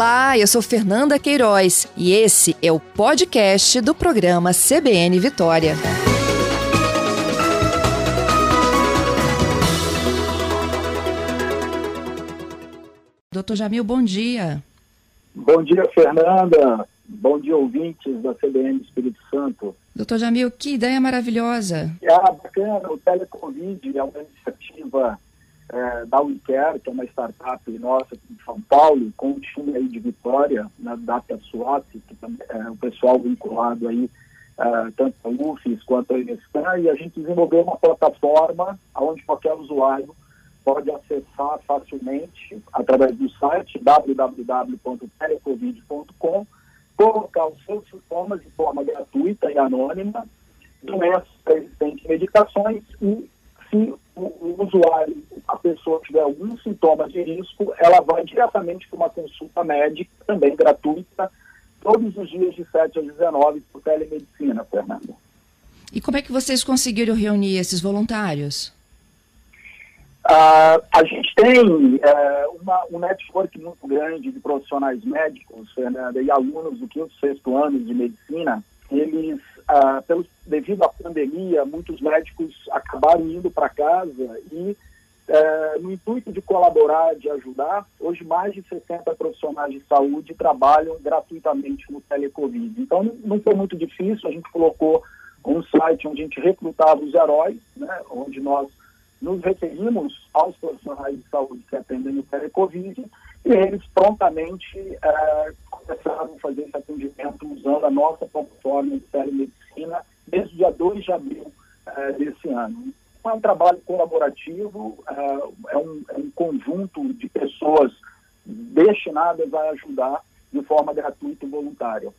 Olá, eu sou Fernanda Queiroz e esse é o podcast do programa CBN Vitória. Doutor Jamil, bom dia. Bom dia, Fernanda. Bom dia, ouvintes da CBN Espírito Santo. Doutor Jamil, que ideia maravilhosa. Ah, bacana. O Telecovid é uma iniciativa é, da Unicare, que é uma startup nossa aqui de São Paulo, com um time aí de Vitória, na Data Swap, que é o pessoal vinculado aí, é, tanto a UFES quanto a Unescan, e a gente desenvolveu uma plataforma onde qualquer usuário pode acessar facilmente através do site www.telecovid.com, colocar os seus sintomas de forma gratuita e anônima, doenças existentes medicações e se o, usuário, a pessoa tiver algum sintoma de risco, ela vai diretamente para uma consulta médica, também gratuita, todos os dias de 7 às 19 por telemedicina, Fernanda. E como é que vocês conseguiram reunir esses voluntários? Uh, a gente tem uh, uma, um network muito grande de profissionais médicos, Fernanda, e alunos do quinto sexto ano de medicina. Eles, uh, pelos, devido à pandemia, muitos médicos acabaram indo para casa e, uh, no intuito de colaborar, de ajudar, hoje mais de 60 profissionais de saúde trabalham gratuitamente no Telecovid. Então, não foi muito difícil, a gente colocou um site onde a gente recrutava os heróis, né, onde nós nos referimos aos profissionais de saúde que atendem o telecovid e eles prontamente é, começaram a fazer esse atendimento usando a nossa plataforma de telemedicina desde o dia 2 de abril é, desse ano. É um trabalho colaborativo, é, é, um, é um conjunto de pessoas destinadas a ajudar de forma gratuita e voluntária.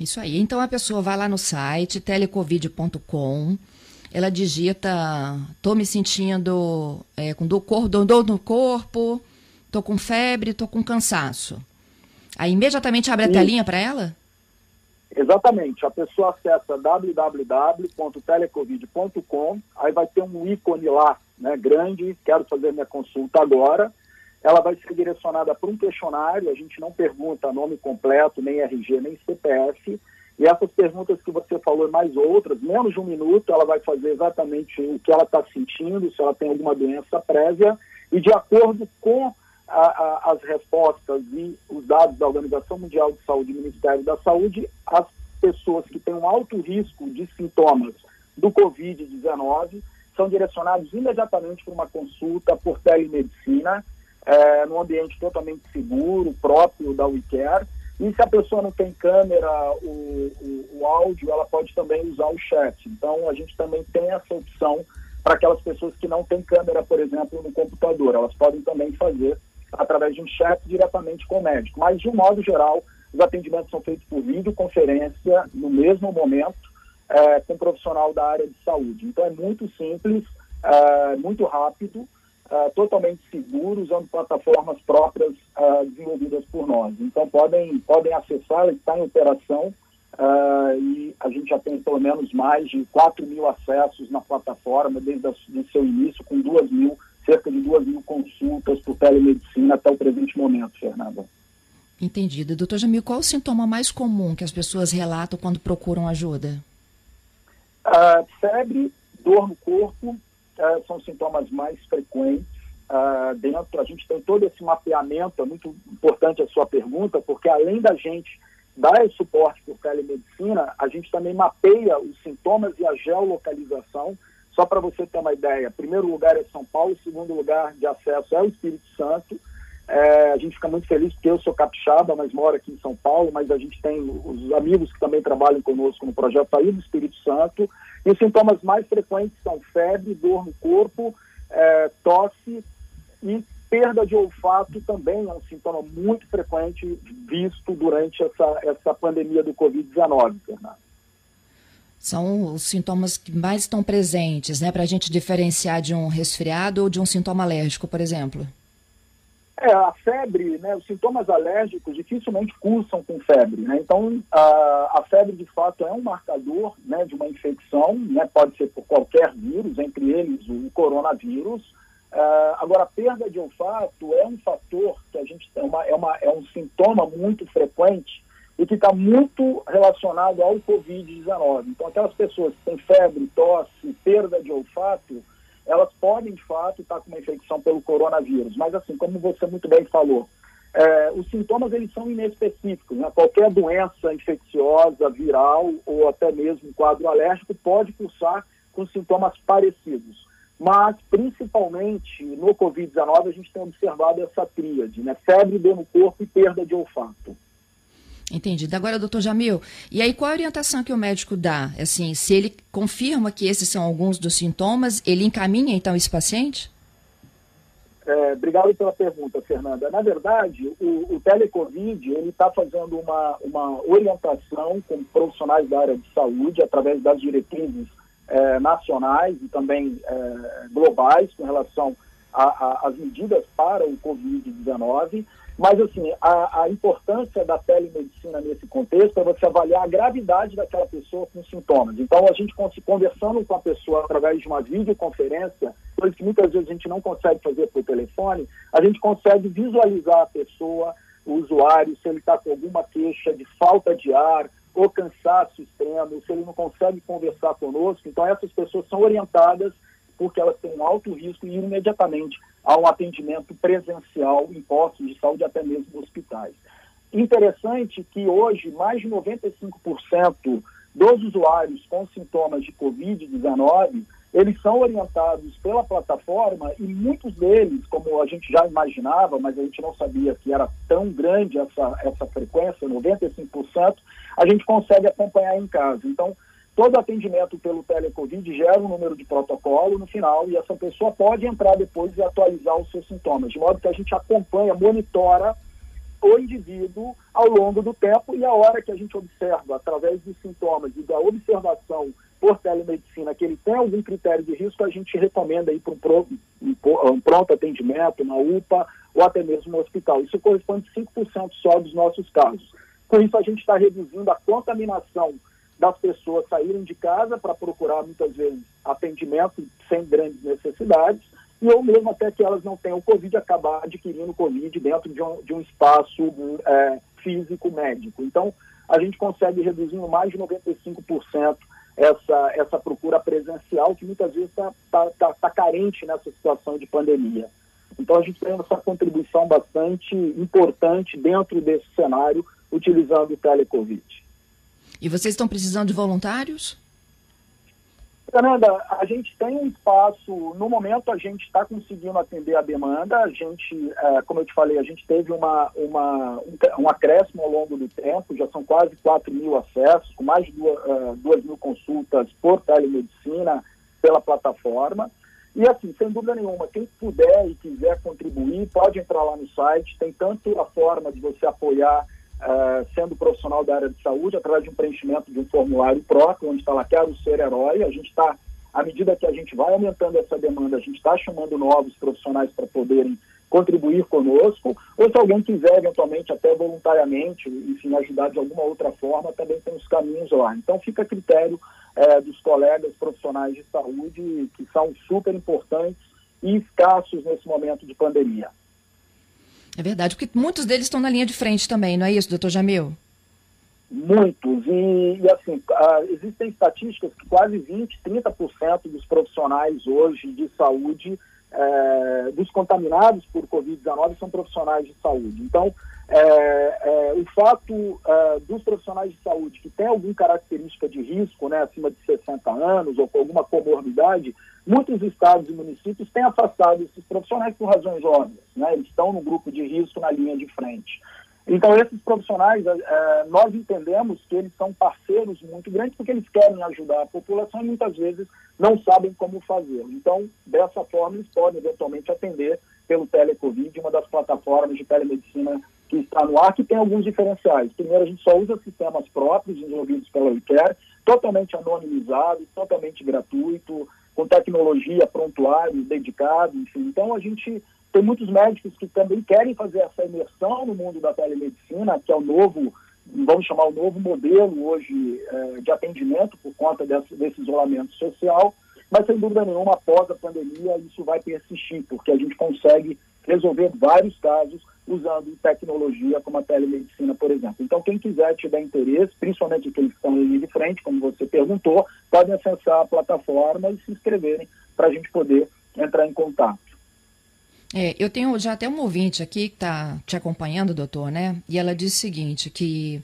Isso aí. Então a pessoa vai lá no site telecovid.com ela digita, tô me sentindo é, com dor, dor no corpo, tô com febre, tô com cansaço. Aí imediatamente abre a telinha para ela? Exatamente. A pessoa acessa www.telecovid.com, aí vai ter um ícone lá, né, grande, quero fazer minha consulta agora. Ela vai ser direcionada para um questionário, a gente não pergunta nome completo, nem RG, nem CPF, e essas perguntas que você falou e mais outras, menos de um minuto, ela vai fazer exatamente o que ela está sentindo, se ela tem alguma doença prévia, e de acordo com a, a, as respostas e os dados da Organização Mundial de Saúde e Ministério da Saúde, as pessoas que têm um alto risco de sintomas do Covid-19 são direcionados imediatamente para uma consulta por telemedicina, é, num ambiente totalmente seguro, próprio da WeCare, e se a pessoa não tem câmera, o, o, o, áudio, ela pode também usar o chat. Então, a gente também tem essa opção para aquelas pessoas que não têm câmera, por exemplo, no computador. Elas podem também fazer através de um chat diretamente com o médico. Mas, de um modo geral, os atendimentos são feitos por videoconferência no mesmo momento é, com um profissional da área de saúde. Então, é muito simples, é, muito rápido uh, totalmente seguro, usando plataformas próprias uh, desenvolvidas por nós. Então, podem, podem acessar, está em operação, uh, e a gente já tem pelo menos mais de 4 mil acessos na plataforma desde o seu início, com 2 mil, cerca de 2 mil consultas por telemedicina até o presente momento, Fernanda. Entendido. Doutor Jamil, qual o sintoma mais comum que as pessoas relatam quando procuram ajuda? Uh, febre, dor no corpo, uh, são sintomas mais frequentes. Uh, dentro, a gente tem todo esse mapeamento, é muito importante a sua pergunta, porque além da gente dar esse suporte por telemedicina, a gente também mapeia os sintomas e a geolocalização. Só para você ter uma ideia, primeiro lugar é São Paulo, segundo lugar de acesso é o Espírito Santo. É, a gente fica muito feliz porque eu sou capixaba, mas moro aqui em São Paulo, mas a gente tem os amigos que também trabalham conosco no projeto aí do Espírito Santo. E os sintomas mais frequentes são febre, dor no corpo, é, tosse e perda de olfato também é um sintoma muito frequente visto durante essa, essa pandemia do Covid-19, Fernando. São os sintomas que mais estão presentes, né, para a gente diferenciar de um resfriado ou de um sintoma alérgico, por exemplo. É, a febre, né, os sintomas alérgicos dificilmente cursam com febre, né? Então, a, a febre, de fato, é um marcador né, de uma infecção, né, pode ser por qualquer vírus, entre eles o coronavírus, Uh, agora, a perda de olfato é um fator que a gente é, uma, é, uma, é um sintoma muito frequente que está muito relacionado ao Covid-19. Então, aquelas pessoas que têm febre, tosse, perda de olfato, elas podem, de fato, estar tá com uma infecção pelo coronavírus. Mas, assim, como você muito bem falou, é, os sintomas eles são inespecíficos. Né? Qualquer doença infecciosa, viral ou até mesmo quadro alérgico pode cursar com sintomas parecidos. Mas, principalmente no Covid-19, a gente tem observado essa tríade, né? Febre, dor no corpo e perda de olfato. Entendido. Agora, doutor Jamil, e aí qual a orientação que o médico dá? Assim, se ele confirma que esses são alguns dos sintomas, ele encaminha então esse paciente? É, obrigado pela pergunta, Fernanda. Na verdade, o, o Telecovid ele está fazendo uma, uma orientação com profissionais da área de saúde através das diretrizes é, nacionais e também é, globais com relação às medidas para o Covid-19. Mas, assim, a, a, importância da telemedicina nesse contexto é você avaliar a gravidade daquela pessoa com sintomas. Então, a gente conversando com a pessoa através de uma videoconferência, coisa que muitas vezes a gente não consegue fazer por telefone, a gente consegue visualizar a pessoa, o usuário, se ele está com alguma queixa de falta de ar, ou cansaço extremo, se ele não consegue conversar conosco. Então, essas pessoas são orientadas porque elas têm um alto risco e imediatamente a um atendimento presencial em postos de saúde, até mesmo hospitais. Interessante que hoje mais de 95% dos usuários com sintomas de Covid-19 eles são orientados pela plataforma e muitos deles, como a gente já imaginava, mas a gente não sabia que era tão grande essa, essa frequência, 95%, a gente consegue acompanhar em casa. Então, todo atendimento pelo telecovid gera um número de protocolo no final e essa pessoa pode entrar depois e atualizar os seus sintomas, de modo que a gente acompanha, monitora o indivíduo ao longo do tempo e a hora que a gente observa, através dos sintomas e da observação por telemedicina, que ele tem algum critério de risco, a gente recomenda ir para um, pronto atendimento, uma UPA ou até mesmo um hospital. Isso corresponde a 5% só dos nossos casos. Com isso, a gente está reduzindo a contaminação das pessoas saírem de casa para procurar, muitas vezes, atendimento sem grandes necessidades, e ou mesmo até que elas não tenham Covid, acabar adquirindo Covid dentro de um, de um espaço é, físico médico. Então, a gente consegue reduzir mais de 95% essa, essa procura presencial, que muitas vezes está tá, tá, tá carente nessa situação de pandemia. Então, a gente tem essa contribuição bastante importante dentro desse cenário, utilizando o telecovid. E vocês estão precisando de voluntários? Fernanda, a gente tem um espaço, no momento a gente está conseguindo atender a demanda, a gente, é, como eu te falei, a gente teve uma, uma, um, acréscimo ao longo do tempo, já são quase 4 mil acessos, com mais de 2 mil consultas por telemedicina pela plataforma. E assim, sem dúvida nenhuma, quem puder e quiser contribuir, pode entrar lá no site, tem tanto a forma de você apoiar uh, sendo profissional da área de saúde, através de um preenchimento de um formulário próprio, onde está lá, quero ser herói. A gente está, à medida que a gente vai aumentando essa demanda, a gente está chamando novos profissionais para poderem contribuir conosco, ou se alguém quiser, eventualmente, até voluntariamente, enfim, ajudar de alguma outra forma, também tem os caminhos lá. Então, fica a critério é, dos colegas profissionais de saúde, que são super importantes e escassos nesse momento de pandemia. É verdade, porque muitos deles estão na linha de frente também, não é isso, doutor Jamil? Muitos. E, e assim, uh, existem estatísticas que quase 20%, 30% dos profissionais hoje de saúde, uh, dos contaminados por Covid-19, são profissionais de saúde. Então, é, é, o fato é, dos profissionais de saúde que têm alguma característica de risco, né, acima de 60 anos ou com alguma comorbidade, muitos estados e municípios têm afastado esses profissionais por razões óbvias. Né, eles estão no grupo de risco na linha de frente. Então, esses profissionais, é, é, nós entendemos que eles são parceiros muito grandes porque eles querem ajudar a população e muitas vezes não sabem como fazer. Então, dessa forma, eles podem eventualmente atender pelo Telecovid, uma das plataformas de telemedicina que está no ar, que tem alguns diferenciais. Primeiro, a gente só usa sistemas próprios desenvolvidos pela WeCare, totalmente anonimizado, totalmente gratuito, com tecnologia, prontuário dedicado, enfim. Então, a gente tem muitos médicos que também querem fazer essa imersão no mundo da telemedicina, que é o novo, vamos chamar o novo modelo hoje é, de atendimento por conta desse, desse isolamento social. mas sem dúvida nenhuma, após a pandemia, isso vai persistir, porque a gente consegue resolver vários casos usando tecnologia como a telemedicina, por exemplo. Então, quem quiser tiver interesse, principalmente aqueles que estão ali de frente, como você perguntou, podem acessar a plataforma e se inscreverem para a gente poder entrar em contato. É, eu tenho já até um ouvinte aqui que está te acompanhando, doutor, né? E ela diz o seguinte, que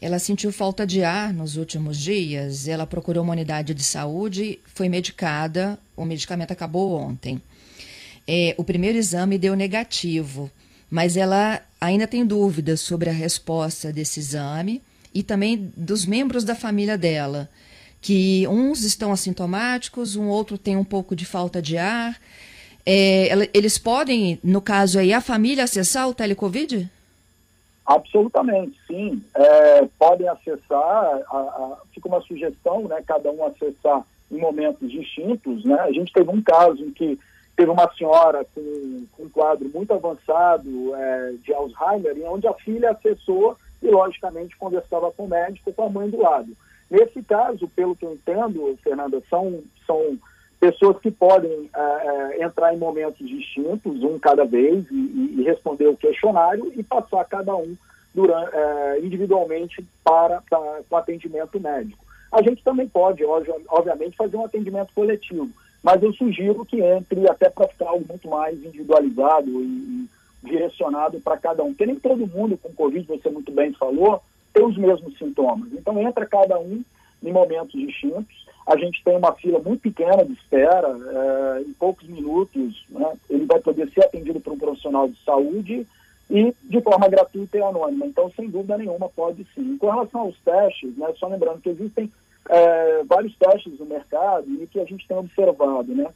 ela sentiu falta de ar nos últimos dias, ela procurou uma unidade de saúde, foi medicada, o medicamento acabou ontem. É, o primeiro exame deu negativo, mas ela ainda tem dúvidas sobre a resposta desse exame e também dos membros da família dela, que uns estão assintomáticos, um outro tem um pouco de falta de ar. É, eles podem, no caso aí, a família acessar o telecovid? Absolutamente, sim. É, podem acessar, a, a, fica uma sugestão, né, cada um acessar em momentos distintos. Né? A gente teve um caso em que teve uma senhora com, com um quadro muito avançado é, de Alzheimer, em onde a filha acessou e, logicamente, conversava com o médico com a mãe do lado. Nesse caso, pelo que eu entendo, Fernanda, são, são pessoas que podem é, é, entrar em momentos distintos, um cada vez, e, e, responder o questionário e passar cada um durante, é, individualmente para, para o atendimento médico. A gente também pode, obviamente, fazer um atendimento coletivo, mas eu sugiro que entre até para ficar algo muito mais individualizado e, e direcionado para cada um, porque nem todo mundo com Covid, você muito bem falou, tem os mesmos sintomas. Então entra cada um em momentos distintos a gente tem uma fila muito pequena de espera, é, em poucos minutos, né, ele vai poder ser atendido por um profissional de saúde e de forma gratuita e anônima. Então, sem dúvida nenhuma, pode sim. Com relação aos testes, né, só lembrando que existem é, vários testes no mercado e que a gente tem observado, né?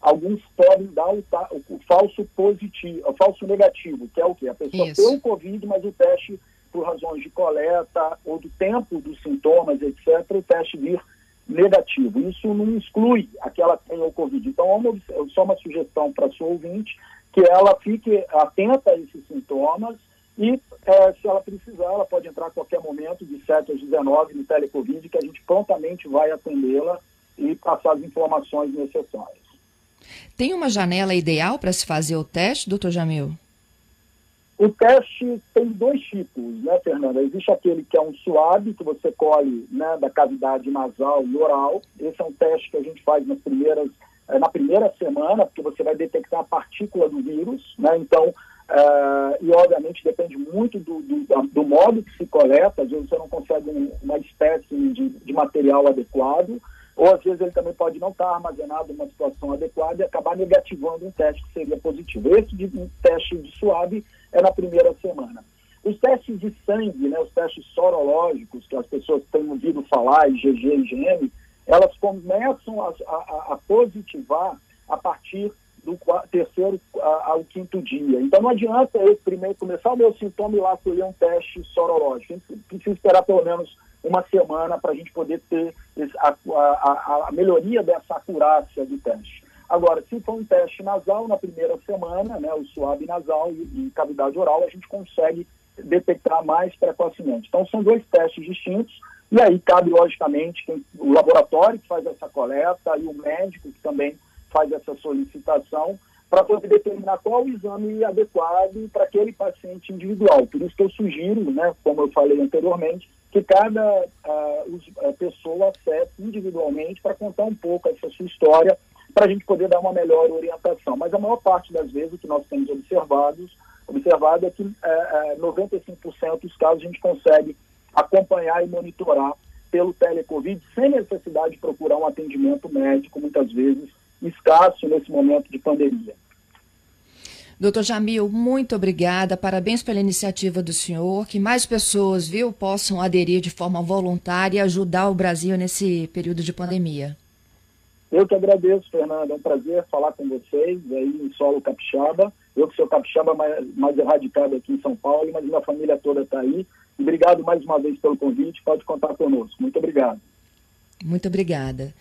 Alguns podem dar o, o, falso positivo, o falso negativo, que é o quê? A pessoa Isso. tem o Covid, mas o teste, por razões de coleta ou do tempo dos sintomas, etc., o teste vir negativo. Isso não exclui aquela que tem o Covid. Então, uma, só uma sugestão para a sua ouvinte, que ela fique atenta a esses sintomas e, é, se ela precisar, ela pode entrar a qualquer momento, de 7 às 19, no Telecovid, que a gente prontamente vai atendê-la e passar as informações necessárias. Tem uma janela ideal para se fazer o teste, doutor Jamil? O teste tem dois tipos, né, Fernanda? Existe aquele que é um suave, que você colhe né, da cavidade nasal e oral. Esse é um teste que a gente faz nas primeiras, eh, na primeira semana, porque você vai detectar a partícula do vírus, né? Então, uh, e obviamente depende muito do, do, do, modo que se coleta, às vezes você não consegue uma espécie de, de material adequado, ou às vezes ele também pode não estar armazenado numa situação adequada e acabar negativando um teste que seria positivo. Esse de, um teste de suave é na primeira semana. Os testes de sangue, né, os testes sorológicos, que as pessoas têm ouvido falar, IgG e IgM, elas começam a, a, a positivar a partir do terceiro ao quinto dia. Então não adianta eu primeiro começar o meu sintoma e lá colher um teste sorológico. Precisa esperar pelo menos uma semana para a gente poder ter a, a, a, melhoria dessa acurácia do teste. Agora, se for um teste nasal na primeira semana, né, o suave nasal e, e cavidade oral, a gente consegue detectar mais precocemente. Então, são dois testes distintos, e aí cabe, logicamente, quem, o laboratório que faz essa coleta e o médico que também faz essa solicitação para poder determinar qual o exame adequado para aquele paciente individual. Por isso que eu sugiro, né, como eu falei anteriormente, que cada uh, pessoa acesse individualmente para contar um pouco essa sua história, para a gente poder dar uma melhor orientação. Mas a maior parte das vezes o que nós temos observado, observado é que uh, uh, 95% dos casos a gente consegue acompanhar e monitorar pelo telecovid sem necessidade de procurar um atendimento médico, muitas vezes escasso nesse momento de pandemia. Doutor Jamil, muito obrigada. Parabéns pela iniciativa do senhor. Que mais pessoas, viu, possam aderir de forma voluntária e ajudar o Brasil nesse período de pandemia. Eu que agradeço, Fernanda. É um prazer falar com vocês aí em solo capixaba. Eu que sou capixaba mais, mais erradicado aqui em São Paulo, mas minha família toda está aí. Obrigado mais uma vez pelo convite. Pode contar conosco. Muito obrigado. Muito obrigada.